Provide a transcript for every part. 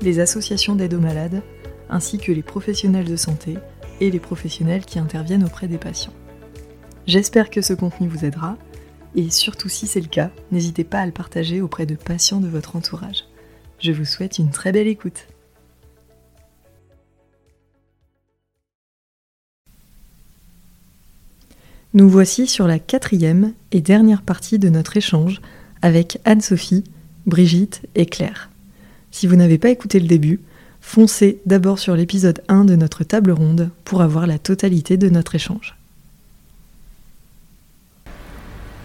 les associations d'aide aux malades, ainsi que les professionnels de santé et les professionnels qui interviennent auprès des patients. J'espère que ce contenu vous aidera, et surtout si c'est le cas, n'hésitez pas à le partager auprès de patients de votre entourage. Je vous souhaite une très belle écoute. Nous voici sur la quatrième et dernière partie de notre échange avec Anne-Sophie, Brigitte et Claire. Si vous n'avez pas écouté le début, foncez d'abord sur l'épisode 1 de notre table ronde pour avoir la totalité de notre échange.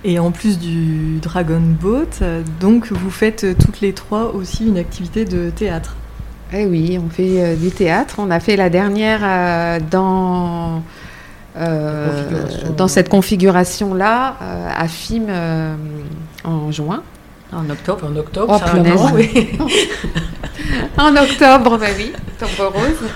Et en plus du Dragon Boat, donc vous faites toutes les trois aussi une activité de théâtre. Eh oui, on fait euh, du théâtre. On a fait la dernière euh, dans, euh, dans cette configuration-là à FIM en juin. En octobre. En octobre, oh, punaise. oui. en octobre, bah oui, octobre rose.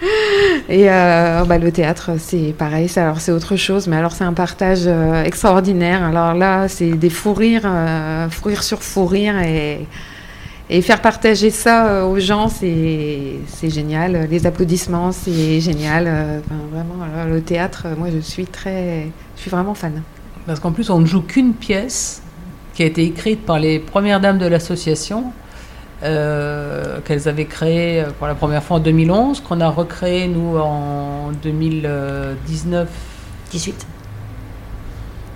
Et euh, bah, le théâtre, c'est pareil. Alors c'est autre chose, mais alors c'est un partage euh, extraordinaire. Alors là, c'est des fous rires, euh, fou rire sur fou rire, et, et faire partager ça aux gens, c'est génial. Les applaudissements, c'est génial. Enfin, vraiment, le théâtre, moi, je suis très, je suis vraiment fan. Parce qu'en plus, on ne joue qu'une pièce qui a été écrite par les premières dames de l'association, euh, qu'elles avaient créée pour la première fois en 2011, qu'on a recréé nous en 2019. 18.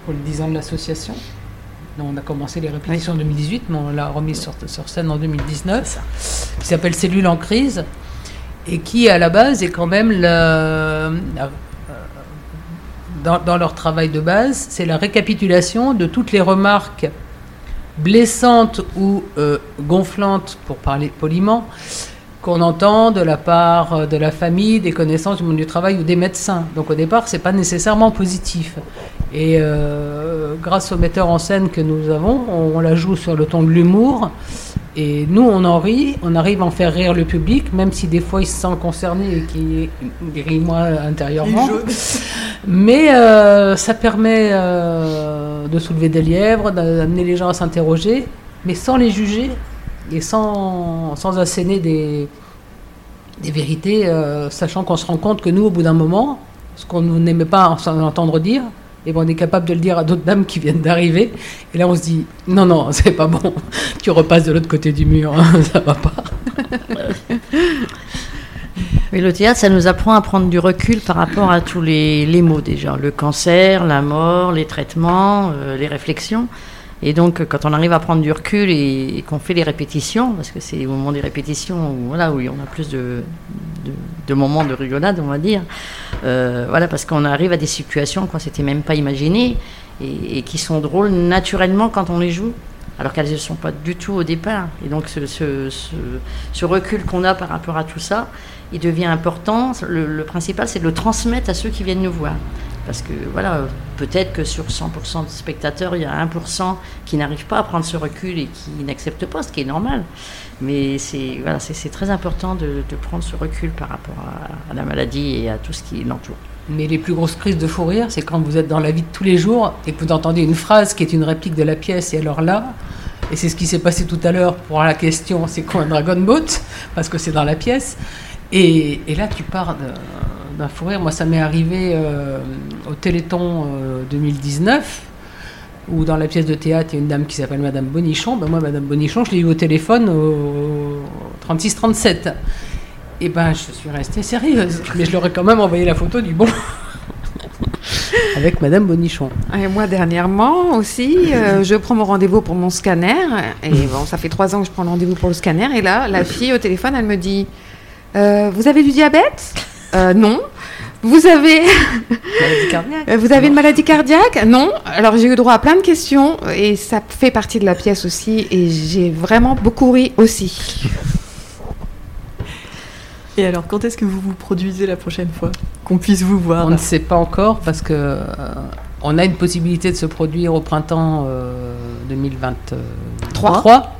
Pour le 10 ans de l'association. On a commencé les répétitions en 2018, mais on l'a remise sur, sur, scène en 2019. Qui s'appelle Cellule en crise et qui à la base est quand même le, dans, dans, leur travail de base, c'est la récapitulation de toutes les remarques blessante ou euh, gonflante, pour parler poliment, qu'on entend de la part euh, de la famille, des connaissances du monde du travail ou des médecins. Donc au départ, c'est pas nécessairement positif. Et euh, grâce au metteur en scène que nous avons, on, la joue sur le ton de l'humour. Et nous, on en rit, on arrive à en faire rire le public, même si des fois il se sent concerné et qu'il rit moi intérieurement. Mais ça permet de soulever des lièvres, d'amener les gens à s'interroger, mais sans les juger et sans, sans asséner des, des vérités, euh, sachant qu'on se rend compte que nous, au bout d'un moment, ce qu'on n'aimait pas entendre dire, et eh ben on est capable de le dire à d'autres dames qui viennent d'arriver. Et là, on se dit non, non, c'est pas bon. Tu repasses de l'autre côté du mur, hein, ça va pas. Mais le théâtre, ça nous apprend à prendre du recul par rapport à tous les, mots déjà. Le cancer, la mort, les traitements, euh, les réflexions. Et donc, quand on arrive à prendre du recul et, qu'on fait les répétitions, parce que c'est au moment des répétitions où, voilà, où on a plus de, moments de rigolade, on va dire, euh, voilà, parce qu'on arrive à des situations qu'on s'était même pas imaginées et, qui sont drôles naturellement quand on les joue alors qu'elles ne sont pas du tout au départ. Et donc ce, recul qu'on a par rapport à tout ça, il devient important. Le, principal, c'est de le transmettre à ceux qui viennent nous voir. Parce que voilà, peut-être que sur 100% de spectateurs, il y a 1% qui n'arrivent pas à prendre ce recul et qui n'acceptent pas, ce qui est normal. Mais c'est très important de, prendre ce recul par rapport à la maladie et à tout ce qui l'entoure. Mais les plus grosses crises de fou rire, c'est quand vous êtes dans la vie de tous les jours et que vous entendez une phrase qui est une réplique de la pièce, et alors là, et c'est ce qui s'est passé tout à l'heure pour la question c'est quoi un Dragon Boat? Parce que c'est dans la pièce. Et, là, tu pars d'un fou rire. Moi, ça m'est arrivé euh, au Téléthon 2019 euh, où dans la pièce de théâtre, il y a une dame qui s'appelle Madame Bonichon. Ben moi, Madame Bonichon, je l'ai eu au téléphone au 36-37. Et ben, je suis restée sérieuse. Mais je leur ai quand même envoyé la photo du bon. Avec Madame Bonichon. Et moi, dernièrement aussi, euh, je prends mon rendez-vous pour mon scanner. Et bon, ça fait trois ans que je prends le rendez-vous pour le scanner. Et là, la fille au téléphone, elle me dit euh, Vous avez du diabète? Euh, Non. Vous avez. Vous avez une maladie cardiaque? Non. Alors j'ai eu droit à plein de questions et ça fait partie de la pièce aussi. Et j'ai vraiment beaucoup ri aussi. Et alors, quand est-ce que vous vous produisez la prochaine fois Qu'on puisse vous voir On ne sait pas encore parce que euh, on a une possibilité de se produire au printemps euh, 2023.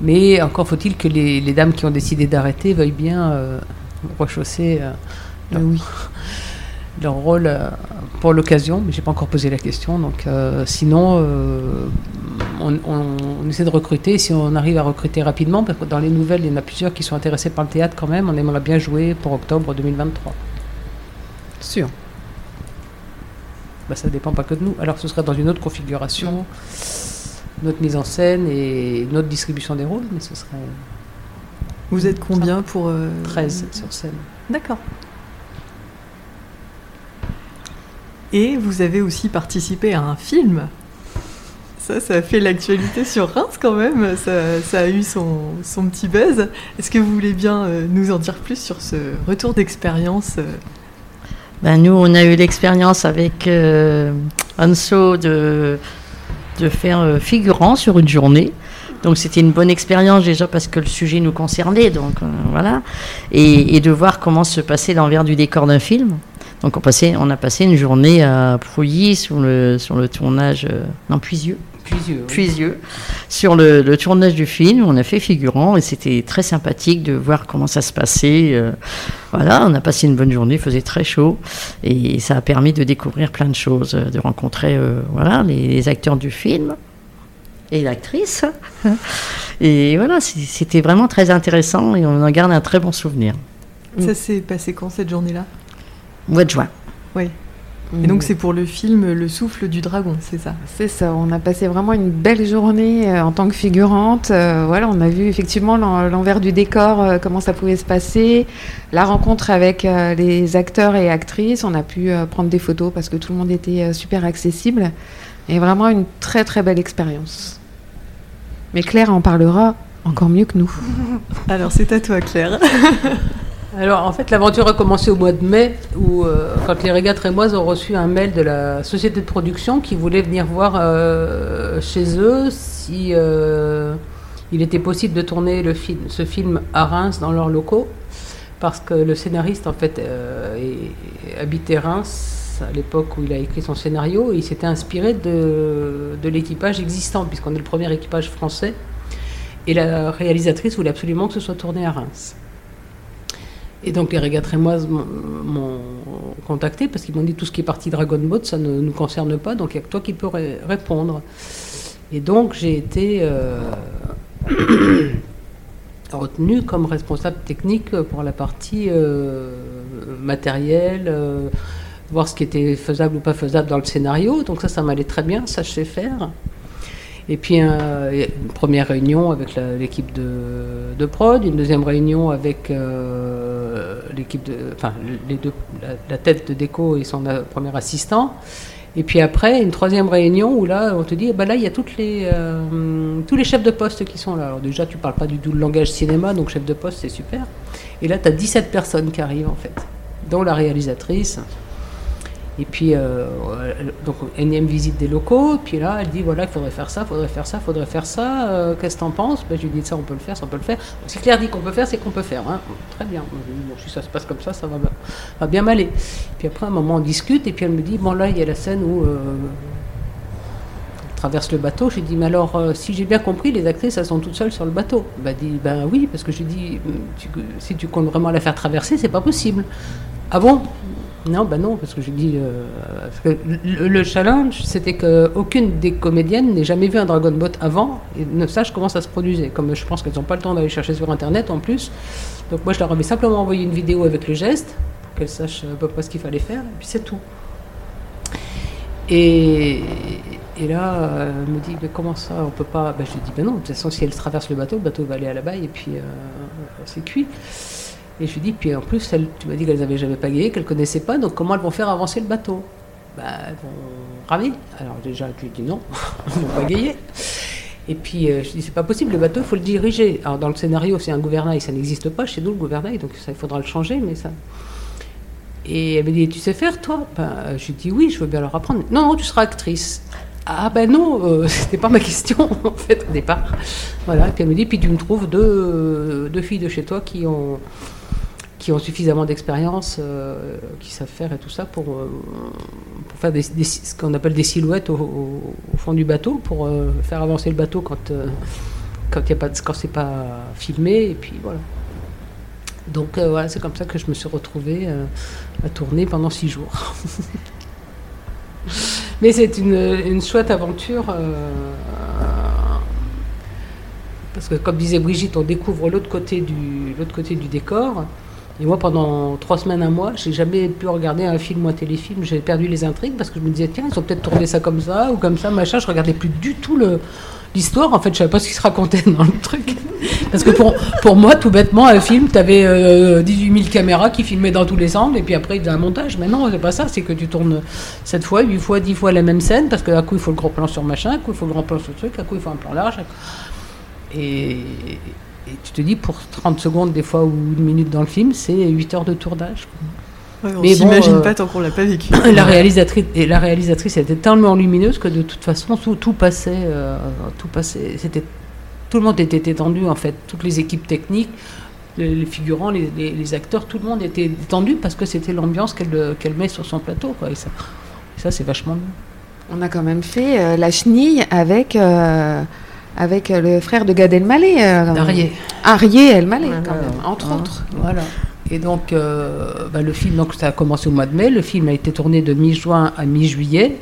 Mais encore faut-il que les, les dames qui ont décidé d'arrêter veuillent bien euh, rechausser euh, leur, oui. leur rôle euh, pour l'occasion. Mais j'ai pas encore posé la question. Donc euh, sinon, euh, on, on- on essaie de recruter. Si on arrive à recruter rapidement, parce que dans les nouvelles, il y en a plusieurs qui sont intéressés par le théâtre quand même. On aimerait bien jouer pour octobre 2023. Sûr. Bah, ça dépend pas que de nous. Alors ce serait dans une autre configuration, notre mise en scène et notre distribution des rôles, mais ce serait Vous êtes combien pour... euh, 13 sur scène. D'accord. Et vous avez aussi participé à un film. Ça, ça fait l'actualité sur Reims quand même. Ça, ça a eu son, son petit buzz. Est-ce que vous voulez bien euh, nous en dire plus sur ce retour d'expérience euh, Ben, nous, on a eu l'expérience avec euh, Anso de, de faire euh, figurant sur une journée. Donc c'était une bonne expérience déjà parce que le sujet nous concernait, donc voilà, et, de voir comment se passait l'envers du décor d'un film. Donc on, passait, on a passé une journée à Pouilly sur le, sur le tournage, euh, Puisieux, Puisieux. oui. Puisieux, sur le, le tournage du film. On a fait figurant et c'était très sympathique de voir comment ça se passait. euh, voilà, on a passé une bonne journée, il faisait très chaud et ça a permis de découvrir plein de choses, de rencontrer euh, voilà, les, les acteurs du film et l'actrice. Et voilà, c'était vraiment très intéressant et on en garde un très bon souvenir. Mm. Ça s'est passé quand cette journée-là? Mois de juin. Et donc c'est pour le film Le souffle du dragon, c'est ça? C'est ça, on a passé vraiment une belle journée euh, en tant que figurante. Euh, voilà, on a vu effectivement l'en- l'envers du décor, euh, comment ça pouvait se passer, la rencontre avec euh, les acteurs et actrices. On a pu prendre des photos parce que tout le monde était super accessible. Et vraiment une très très belle expérience. Mais Claire en parlera encore mieux que nous. Alors c'est à toi Claire. Alors en fait, l'aventure a commencé au mois de mai, où euh, quand les régates rémoises ont reçu un mail de la société de production qui voulait venir voir euh, chez eux si euh, il était possible de tourner le film, ce film à Reims dans leurs locaux, parce que le scénariste en fait habitait Reims à l'époque où il a écrit son scénario, et il s'était inspiré de l'équipage existant, puisqu'on est le premier équipage français, et la réalisatrice voulait absolument que ce soit tourné à Reims. Et donc les régates rémoises m'ont- contacté parce qu'ils m'ont dit tout ce qui est parti Dragon Boat, ça ne nous concerne pas, donc il n'y a que toi qui peux ré- répondre. Et donc j'ai été euh, retenue comme responsable technique pour la partie euh, matérielle, euh, voir ce qui était faisable ou pas faisable dans le scénario. Donc ça, ça m'allait très bien, ça je sais faire. Et puis une première réunion avec l'équipe de, de prod, une deuxième réunion avec l'équipe de, enfin les deux, la, tête de déco et son euh, premier assistant. Et puis après une troisième réunion où là on te dit, eh ben là il y a toutes les, euh, tous les chefs de poste qui sont là. Alors déjà tu parles pas du tout langage cinéma, donc chef de poste c'est super. Et là tu as 17 personnes qui arrivent en fait, dont la réalisatrice. Et puis, euh, elle- donc, énième visite des locaux. Puis là, elle dit voilà, il faudrait faire ça, il faudrait faire ça, il faudrait faire ça. euh, Qu'est-ce que t'en penses? Ben, Je lui dis ça, on peut le faire, ça, on peut le faire. Donc, si Claire dit qu'on peut faire, c'est qu'on peut faire. hein. Très bien. Je dis, bon, si ça se passe comme ça, ça va, bien m'aller. Puis après, à un moment, on discute. Et puis elle me dit bon, là, il y a la scène où. euh, traverse le bateau, j'ai dit, mais alors, euh, si j'ai bien compris, les actrices, elles sont toutes seules sur le bateau. M'a dit, ben oui, parce que dit, tu- si tu comptes vraiment la faire traverser, c'est pas possible. Ah bon? Non, ben non, parce que j'ai dit, euh, le, le challenge, c'était qu'aucune des comédiennes n'ait jamais vu un Dragon Boat avant et ne sache comment ça se produisait. Comme je pense qu'elles n'ont pas le temps d'aller chercher sur Internet en plus. Donc moi, je leur avais simplement envoyé une vidéo avec le geste, pour qu'elles sachent à peu près ce qu'il fallait faire, et puis c'est tout. Et, et là, euh, elle me dit, mais comment ça, on peut pas... Ben, je lui dis, ben non, de toute façon, si elle traverse le bateau, le bateau va aller à la baille, et puis euh, c'est cuit. Et je lui dis, puis en plus, tu m'as dit qu'elles n'avaient jamais pagayé, qu'elles ne connaissaient pas, donc comment elles vont faire avancer le bateau? Ben, elles vont ramer. Alors déjà, je lui dis non, elles vont pagayer. Et puis, euh, je dis, c'est pas possible, le bateau, il faut le diriger. Alors, dans le scénario, c'est un gouvernail, ça n'existe pas chez nous, le gouvernail, donc ça, il faudra le changer, mais ça. Et elle me dit, tu sais faire, toi? Ben, Je lui dis, oui, je veux bien leur apprendre. Non, non, tu seras actrice. Ah ben non, euh, c'était pas ma question, en fait, au départ. Voilà, et puis elle me dit, puis tu me trouves deux, deux filles de chez toi qui ont, qui ont suffisamment d'expérience, euh, qui savent faire et tout ça pour, euh, faire des, ce qu'on appelle des silhouettes au, fond du bateau, pour euh, faire avancer le bateau quand, quand, pas, quand c'est pas filmé. Et puis voilà. Donc voilà, c'est comme ça que je me suis retrouvée à tourner pendant six jours. Mais c'est une, une chouette aventure. parce que comme disait Brigitte, on découvre l'autre côté l'autre côté du décor. Et moi, pendant trois semaines, un mois, j'ai jamais pu regarder un film ou un téléfilm. J'ai perdu les intrigues parce que je me disais, tiens, ils ont peut-être tourné ça comme ça ou comme ça, machin. Je regardais plus du tout l'histoire. En fait, je savais pas ce qui se racontait dans le truc. Parce que pour, pour moi, tout bêtement, un film, tu avais 18 000 caméras qui filmaient dans tous les angles et puis après, il faisait un montage. Mais non, c'est pas ça. C'est que tu tournes 7 fois, 8 fois, 10 fois la même scène parce qu'à coup, il faut le gros plan sur machin, à coup, il faut le grand plan sur le truc, à coup, il faut un plan large. Et, et tu te dis, pour 30 secondes, des fois, ou une minute dans le film, c'est 8 heures de tournage. Ouais, on bon, s'imagine euh, pas tant qu'on l'a pas vécu. La réalisatrice, et la réalisatrice était tellement lumineuse que de toute façon, tout, tout passait. euh, tout passait c'était, tout le monde était étendu, en fait. Toutes les équipes techniques, les, les figurants, les, les- les acteurs, tout le monde était étendu parce que c'était l'ambiance qu'elle, qu'elle met sur son plateau. Quoi, et ça, et ça, c'est vachement bien. On a quand même fait euh, la chenille avec, euh, avec euh, le frère de Gad Elmaleh. euh, D'Arié. Arié Elmaleh, Voilà. quand même, entre autres. Voilà. Et donc, euh, bah, le film, donc, ça a commencé au mois de mai. Le film a été tourné de mi-juin à mi-juillet.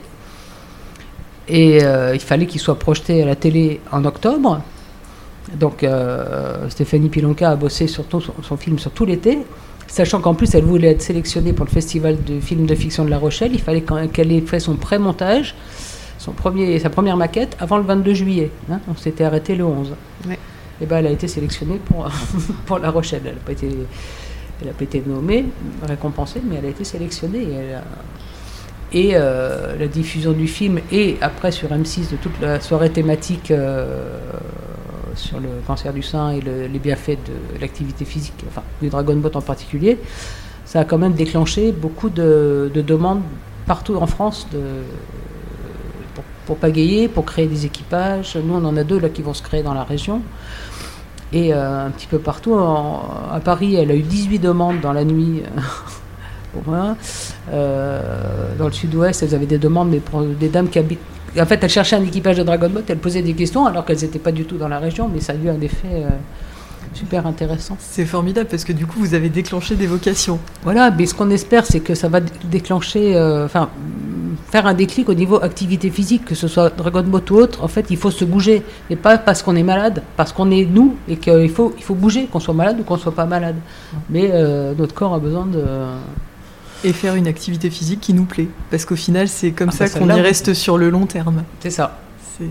Et euh, il fallait qu'il soit projeté à la télé en octobre. Donc, euh, Stéphanie Pilonka a bossé sur tout son, son film sur tout l'été. Sachant qu'en plus, elle voulait être sélectionnée pour le Festival de films de fiction de La Rochelle. Il fallait qu'elle ait fait son pré-montage, son premier, sa première maquette, avant le 22 juillet. hein. On s'était arrêté le 11. Ouais. Et ben, elle a été sélectionnée pour, pour La Rochelle. Elle n'a pas été, elle pas été nommée, récompensée, mais elle a été sélectionnée. Et, elle a- et, euh, la diffusion du film et après sur M6 de toute la soirée thématique euh, sur le cancer du sein et le- les bienfaits de l'activité physique, enfin du Dragon Boat en particulier, ça a quand même déclenché beaucoup de, de demandes partout en France de, pour, pagayer, pour créer des équipages. Nous, on en a deux là qui vont se créer dans la région. Et euh, un petit peu partout, en- à Paris, elle a eu 18 demandes dans la nuit. pour moi. Euh, dans le sud-ouest, elles avaient des demandes, mais pour des dames qui habitent. En fait, elles cherchaient un équipage de Dragon Boat, elles posaient des questions alors qu'elles n'étaient pas du tout dans la région, mais ça a eu un effet euh, super intéressant. C'est formidable parce que du coup, vous avez déclenché des vocations. Voilà, mais ce qu'on espère, c'est que ça va dé- déclencher, enfin, faire un déclic au niveau activité physique, que ce soit Dragon Boat ou autre. En fait, il faut se bouger, et pas parce qu'on est malade, parce qu'on est nous, et qu'il faut, il faut bouger, qu'on soit malade ou qu'on soit pas malade. Mais euh, notre corps a besoin de. Et faire une activité physique qui nous plaît. Parce qu'au final, c'est comme Ah ça bah, qu'on y reste sur le long terme. C'est ça. C'est-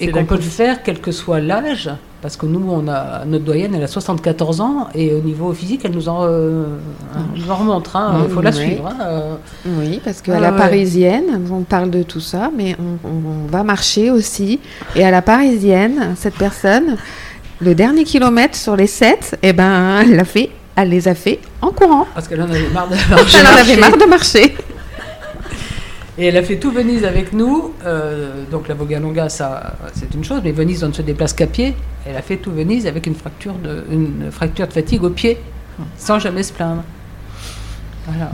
Et qu'on peut le faire quel que soit l'âge, parce que nous, on a notre doyenne, elle a 74 ans, et au niveau physique, elle nous en, euh, nous en remonte. hein. Il faut la suivre. hein, euh. Oui, parce qu'à Ah la ouais. parisienne, on parle de tout ça, mais on, on- on va marcher aussi. Et à la parisienne, cette personne, le dernier kilomètre sur les 7, eh ben, elle, l'a fait, elle les a fait en courant. Parce qu'elle en avait marre de Elle en avait marre de marcher. Et elle a fait tout Venise avec nous. euh, donc la Vogalonga, ça, c'est une chose, mais Venise, on ne se déplace qu'à pied. Elle a fait tout Venise avec une fracture de, une fracture de fatigue au pied, sans jamais se plaindre. Voilà.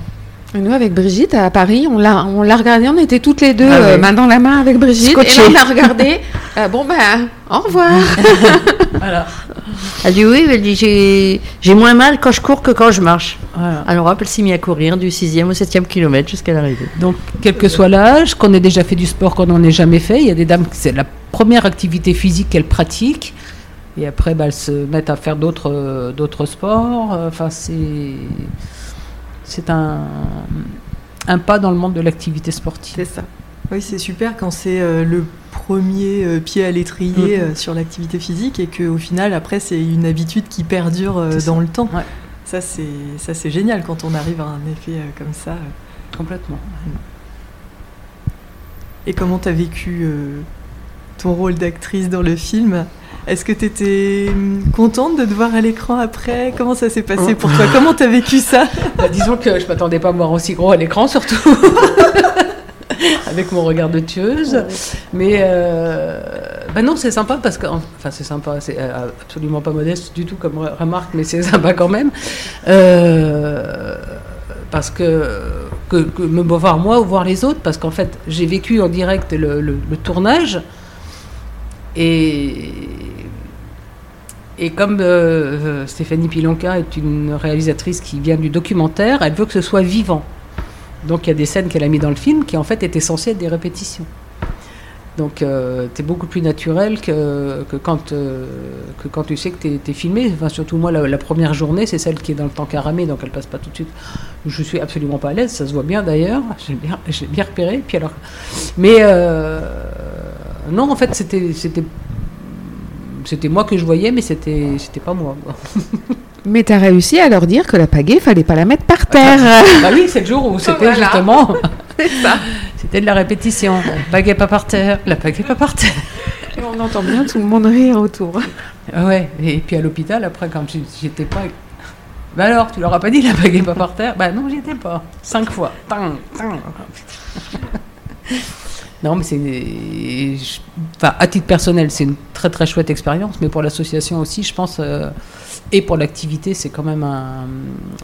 Et nous, avec Brigitte, à Paris, on l'a, on l'a regardé, on était toutes les deux, Ah euh, main dans la main avec Brigitte. Scotchées. Et là, on a regardé. euh, bon, ben, au revoir. Voilà. Elle dit oui, elle dit j'ai j'ai moins mal quand je cours que quand je marche. Voilà. Alors hop, elle s'est mise à courir du 6e au 7e kilomètre jusqu'à l'arrivée. Donc, quel que soit l'âge, qu'on ait déjà fait du sport, qu'on n'en ait jamais fait, il y a des dames, c'est la première activité physique qu'elles pratiquent. Et après, bah, elles se mettent à faire d'autres, euh, d'autres sports. Enfin, c'est, c'est un, un pas dans le monde de l'activité sportive. C'est ça. Oui, c'est super quand c'est euh, le premier euh, pied à l'étrier Mhm. euh, sur l'activité physique et qu'au final, après, c'est une habitude qui perdure ça. dans le temps. Ouais. Ça, c'est génial quand on arrive à un effet comme ça. Complètement. Et comment tu as vécu ton rôle d'actrice dans le film? Est-ce que tu étais contente de te voir à l'écran après? Comment ça s'est passé pour toi? Comment tu as vécu ça? Bah, disons que je m'attendais pas à me voir aussi gros à l'écran, surtout. avec mon regard de tueuse. Mais euh, bah non, c'est sympa parce que, enfin, c'est sympa, c'est euh, absolument pas modeste du tout comme remarque, mais c'est sympa quand même. Euh, parce que, que, me voir moi ou voir les autres, parce qu'en fait, j'ai vécu en direct le, le tournage. Et et comme euh, Stéphanie Pilonka est une réalisatrice qui vient du documentaire, elle veut que ce soit vivant. Donc il y a des scènes qu'elle a mis dans le film qui en fait étaient censées être des répétitions. Donc euh, tu es beaucoup plus naturel que, que quand, euh, que quand tu sais que tu es, filmé. Enfin, surtout moi, la, première journée, c'est celle qui est dans le temps caramé, donc elle passe pas tout de suite. Je suis absolument pas à l'aise, ça se voit bien d'ailleurs. J'ai bien, bien repéré. Puis alors, mais non, en fait, c'était c'était moi que je voyais, mais c'était c'était pas moi. mais tu as réussi à leur dire que la pagaie, fallait pas la mettre par terre. bah oui, c'est le jour où c'était justement. c'était de la répétition. La pagaie pas par terre, la pagaie pas par terre. Et on entend bien tout le monde rire autour. Ah ouais, et puis à l'hôpital, après, quand j'étais pas. Bah alors, tu leur as pas dit la pagaie pas par terre? Bah non, j'y étais pas. Cinq fois. Non, mais c'est. Enfin, à titre personnel, c'est une très très chouette expérience, mais pour l'association aussi, je pense, euh, et pour l'activité, c'est quand même un,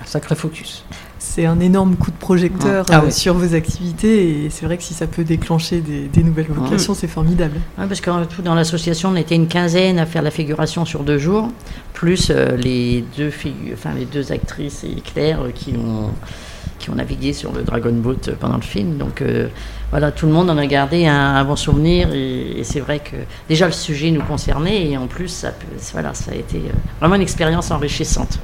sacré focus. C'est un énorme coup de projecteur ah euh, sur vos activités, et c'est vrai que si ça peut déclencher des, nouvelles vocations, c'est formidable. parce que dans l'association, on était une quinzaine à faire la figuration sur deux jours, plus euh, les, deux enfin, les deux actrices et Claire qui ont qui ont navigué sur le Dragon Boat pendant le film. Donc euh, voilà, tout le monde en a gardé un, bon souvenir et, c'est vrai que déjà le sujet nous concernait et en plus ça, voilà, ça a été euh, vraiment une expérience enrichissante.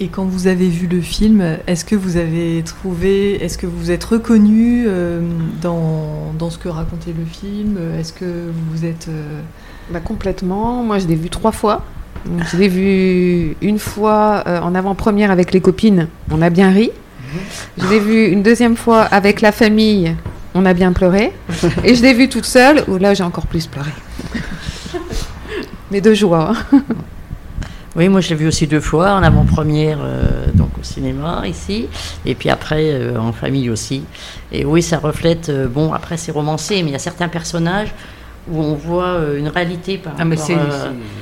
Et quand vous avez vu le film, est-ce que vous avez trouvé, est-ce que vous êtes reconnu euh, dans, dans, ce que racontait le film? Est-ce que vous êtes... Bah, complètement. Moi, je l'ai vu trois fois. Je l'ai vu une fois en avant-première avec les copines. On a bien ri. Je l'ai vu une deuxième fois avec la famille. On a bien pleuré. Et je l'ai vu toute seule, où là j'ai encore plus pleuré. Mais de joie. Oui, moi je l'ai vu aussi deux fois, en avant-première, euh, donc au cinéma ici, et puis après euh, en famille aussi. Et oui, ça reflète, euh, bon, après c'est romancé, mais il y a certains personnages où on voit une réalité par ah, rapport.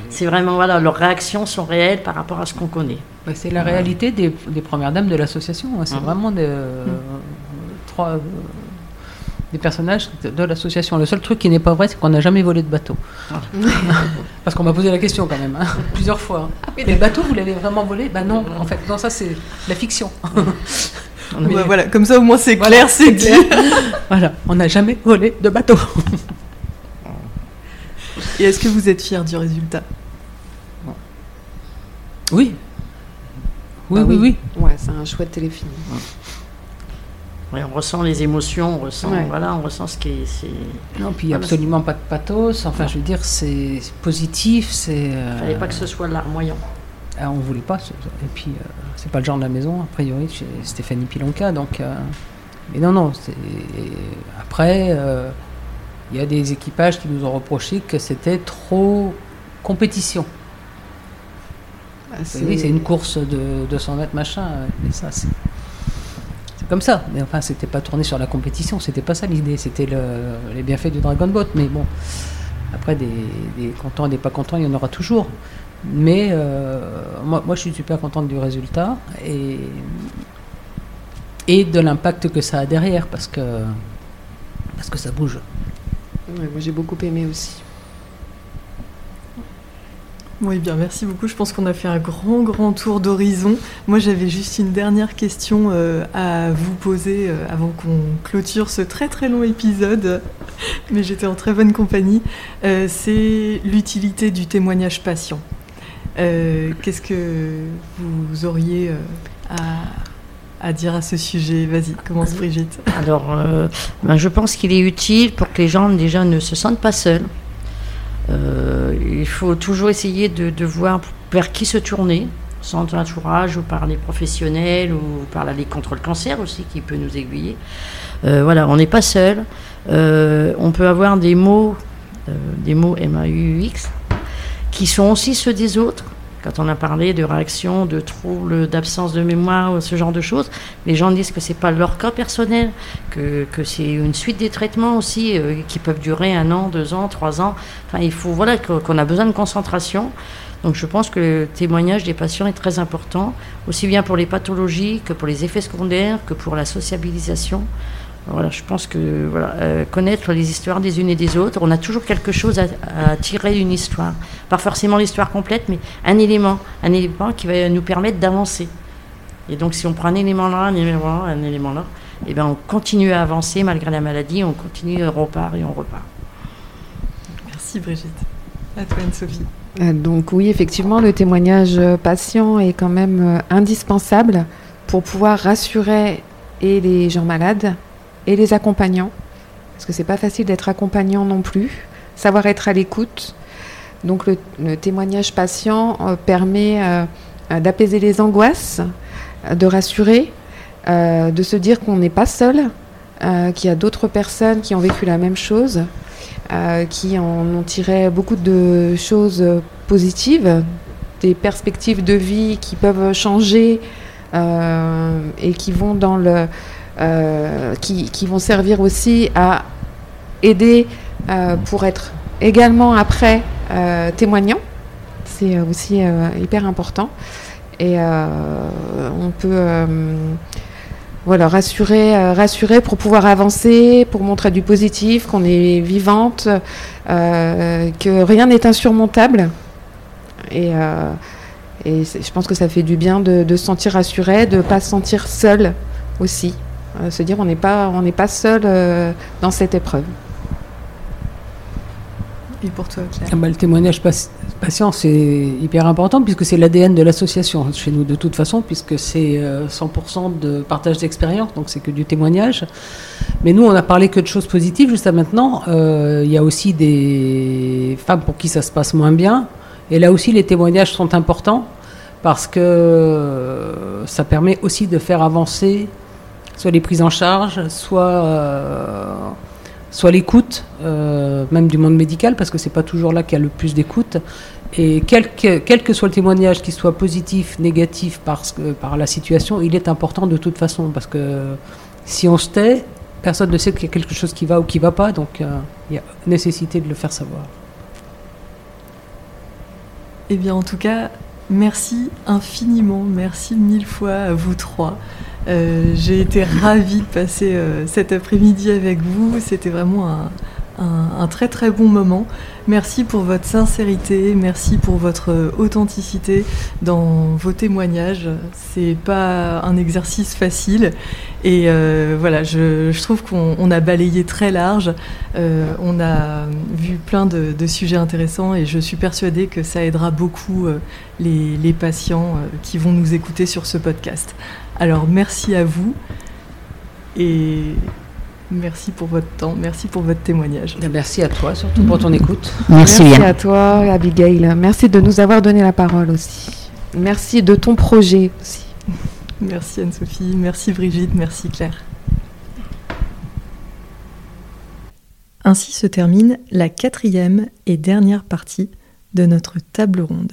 C'est vraiment, voilà, leurs réactions sont réelles par rapport à ce qu'on connaît. Bah, c'est la réalité des, premières dames de l'association. Hein. C'est vraiment des, euh, trois, des personnages de l'association. Le seul truc qui n'est pas vrai, c'est qu'on n'a jamais volé de bateau. Ah. Parce qu'on m'a posé la question quand même, hein, plusieurs fois. Ah le bateau, vous l'avez vraiment volé? Ben non, en fait, non, ça c'est la fiction. voilà, comme ça au moins c'est clair, c'est clair. voilà, on n'a jamais volé de bateau. Et est-ce que vous êtes fier du résultat? Oui, oui, bah oui, oui. Ouais, c'est un chouette téléfilm. Oui, on ressent les émotions, on ressent, voilà, on ressent ce qui est. Non, puis absolument pas de pathos. Enfin, je veux dire, c'est positif. C'est. Euh... Fallait pas que ce soit larmoyant. Ah, on voulait pas. Et puis, euh, c'est pas le genre de la maison, a priori, chez Stéphanie Pilonka. Donc, euh, mais non, non. Après, euh, il y a des équipages qui nous ont reproché que c'était trop compétition. Ah, c'est une course de 200 mètres, machin, mais ça, c'est. Comme ça. Mais enfin, c'était pas tourné sur la compétition, c'était pas ça l'idée, c'était les bienfaits du Dragon Boat. Mais bon, après, des, contents et des pas contents, il y en aura toujours. Mais euh, moi, je suis super contente du résultat et, et de l'impact que ça a derrière, parce que, parce que ça bouge. moi, j'ai beaucoup aimé aussi. Oui, bien, merci beaucoup. Je pense qu'on a fait un grand, grand tour d'horizon. Moi, j'avais juste une dernière question euh, à vous poser euh, avant qu'on clôture ce très, très long épisode. Mais j'étais en très bonne compagnie. Euh, c'est l'utilité du témoignage patient. Qu'est-ce que vous auriez à, dire à ce sujet? Vas-y, commence Brigitte. Alors, ben, je pense qu'il est utile pour que les gens déjà ne se sentent pas seuls. Il faut toujours essayer de, voir vers qui se tourner, sans entourage ou par les professionnels ou par la Ligue contre le cancer aussi qui peut nous aiguiller. Euh, voilà, on n'est pas seul. Euh, on peut avoir des mots, des mots M-A-U-X, qui sont aussi ceux des autres. Quand on a parlé de réactions, de troubles, d'absence de mémoire, ce genre de choses, les gens disent que c'est pas leur cas personnel, que, c'est une suite des traitements aussi euh, qui peuvent durer un an, deux ans, trois ans. Enfin, il faut voilà qu'on a besoin de concentration. Donc je pense que le témoignage des patients est très important, aussi bien pour les pathologies que pour les effets secondaires, que pour la sociabilisation. Voilà, je pense que voilà, euh, connaître les histoires des unes et des autres, on a toujours quelque chose à, tirer d'une histoire. Pas forcément l'histoire complète, mais un élément, un élément qui va nous permettre d'avancer. Et donc si on prend un élément là, un élément là, un élément là, et eh bien on continue à avancer malgré la maladie, on continue, on repart et on repart. Merci Brigitte. À toi Anne-Sophie. Euh, donc oui, effectivement, le témoignage patient est quand même euh, indispensable pour pouvoir rassurer et les gens malades et les accompagnants, parce que c'est pas facile d'être accompagnant non plus, savoir être à l'écoute. Donc le, témoignage patient euh, permet euh, euh, d'apaiser les angoisses, de rassurer, de se dire qu'on n'est pas seul, qu'il y a d'autres personnes qui ont vécu la même chose, qui en ont tiré beaucoup de choses positives, des perspectives de vie qui peuvent changer et qui vont dans le euh, qui, vont servir aussi à aider euh, pour être également après euh, témoignant. C'est aussi hyper important. Et on peut voilà, rassurer, rassurer pour pouvoir avancer, pour montrer du positif, qu'on est vivante, que rien n'est insurmontable. Et, et je pense que ça fait du bien de, se sentir rassuré, de ne pas se sentir seul aussi. Euh, se dire on n'est pas, on n'est pas seul euh, dans cette épreuve. Et pour toi, Claire ah bah, Le témoignage patient, c'est hyper important puisque c'est l'ADN de l'association chez nous de toute façon, puisque c'est 100% euh, de partage d'expérience, donc c'est que du témoignage. Mais nous, on a parlé que de choses positives jusqu'à maintenant. Il y a aussi des femmes pour qui ça se passe moins bien. Et là aussi, les témoignages sont importants parce que ça permet aussi de faire avancer soit les prises en charge, soit, euh, soit l'écoute, euh, même du monde médical, parce que c'est pas toujours là qu'il y a le plus d'écoute. Et quel que, quel que soit le témoignage, qu'il soit positif, négatif parce que, par la situation, il est important de toute façon, parce que si on se tait, personne ne sait qu'il y a quelque chose qui va ou qui va pas, donc euh, il y a nécessité de le faire savoir. Eh bien, en tout cas, merci infiniment, merci mille fois à vous trois. Euh, j'ai été ravie de passer euh, cet après-midi avec vous. C'était vraiment un, très très bon moment. Merci pour votre sincérité, merci pour votre authenticité dans vos témoignages. C'est pas un exercice facile et euh, voilà, je, trouve qu'on a balayé très large. on a vu plein de, sujets intéressants et je suis persuadée que ça aidera beaucoup les patients qui vont nous écouter sur ce podcast. Alors merci à vous et merci pour votre temps, merci pour votre témoignage. Ben, merci à toi, surtout pour ton écoute. Merci, merci à toi, Abigail. Merci de nous avoir donné la parole aussi. Merci de ton projet aussi. Merci Anne-Sophie, merci Brigitte, merci Claire. Ainsi se termine la quatrième et dernière partie de notre table ronde.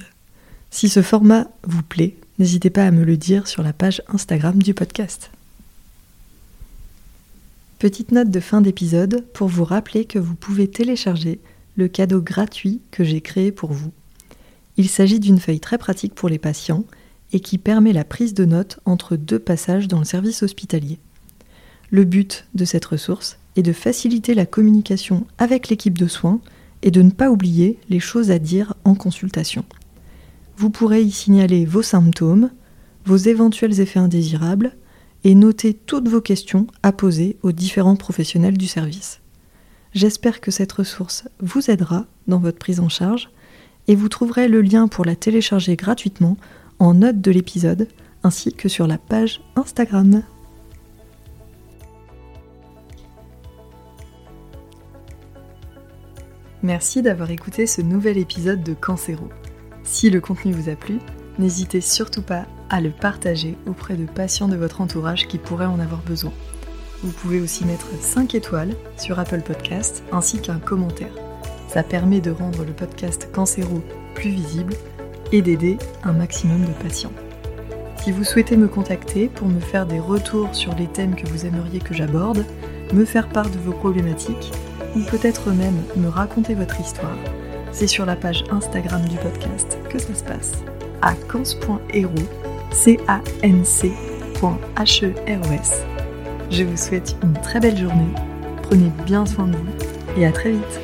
Si ce format vous plaît, n'hésitez pas à me le dire sur la page Instagram du podcast. Petite note de fin d'épisode pour vous rappeler que vous pouvez télécharger le cadeau gratuit que j'ai créé pour vous. Il s'agit d'une feuille très pratique pour les patients et qui permet la prise de notes entre deux passages dans le service hospitalier. Le but de cette ressource est de faciliter la communication avec l'équipe de soins et de ne pas oublier les choses à dire en consultation. Vous pourrez y signaler vos symptômes, vos éventuels effets indésirables et noter toutes vos questions à poser aux différents professionnels du service. J'espère que cette ressource vous aidera dans votre prise en charge et vous trouverez le lien pour la télécharger gratuitement en note de l'épisode ainsi que sur la page Instagram. Merci d'avoir écouté ce nouvel épisode de Cancéro. Si le contenu vous a plu, n'hésitez surtout pas à le partager auprès de patients de votre entourage qui pourraient en avoir besoin. Vous pouvez aussi mettre 5 étoiles sur Apple Podcast ainsi qu'un commentaire. Ça permet de rendre le podcast Cancéro plus visible et d'aider un maximum de patients. Si vous souhaitez me contacter pour me faire des retours sur les thèmes que vous aimeriez que j'aborde, me faire part de vos problématiques, ou peut-être même me raconter votre histoire, c'est sur la page Instagram du podcast que ça se passe, à cans.hero, C-A-N-C.heros. Je vous souhaite une très belle journée, prenez bien soin de vous et à très vite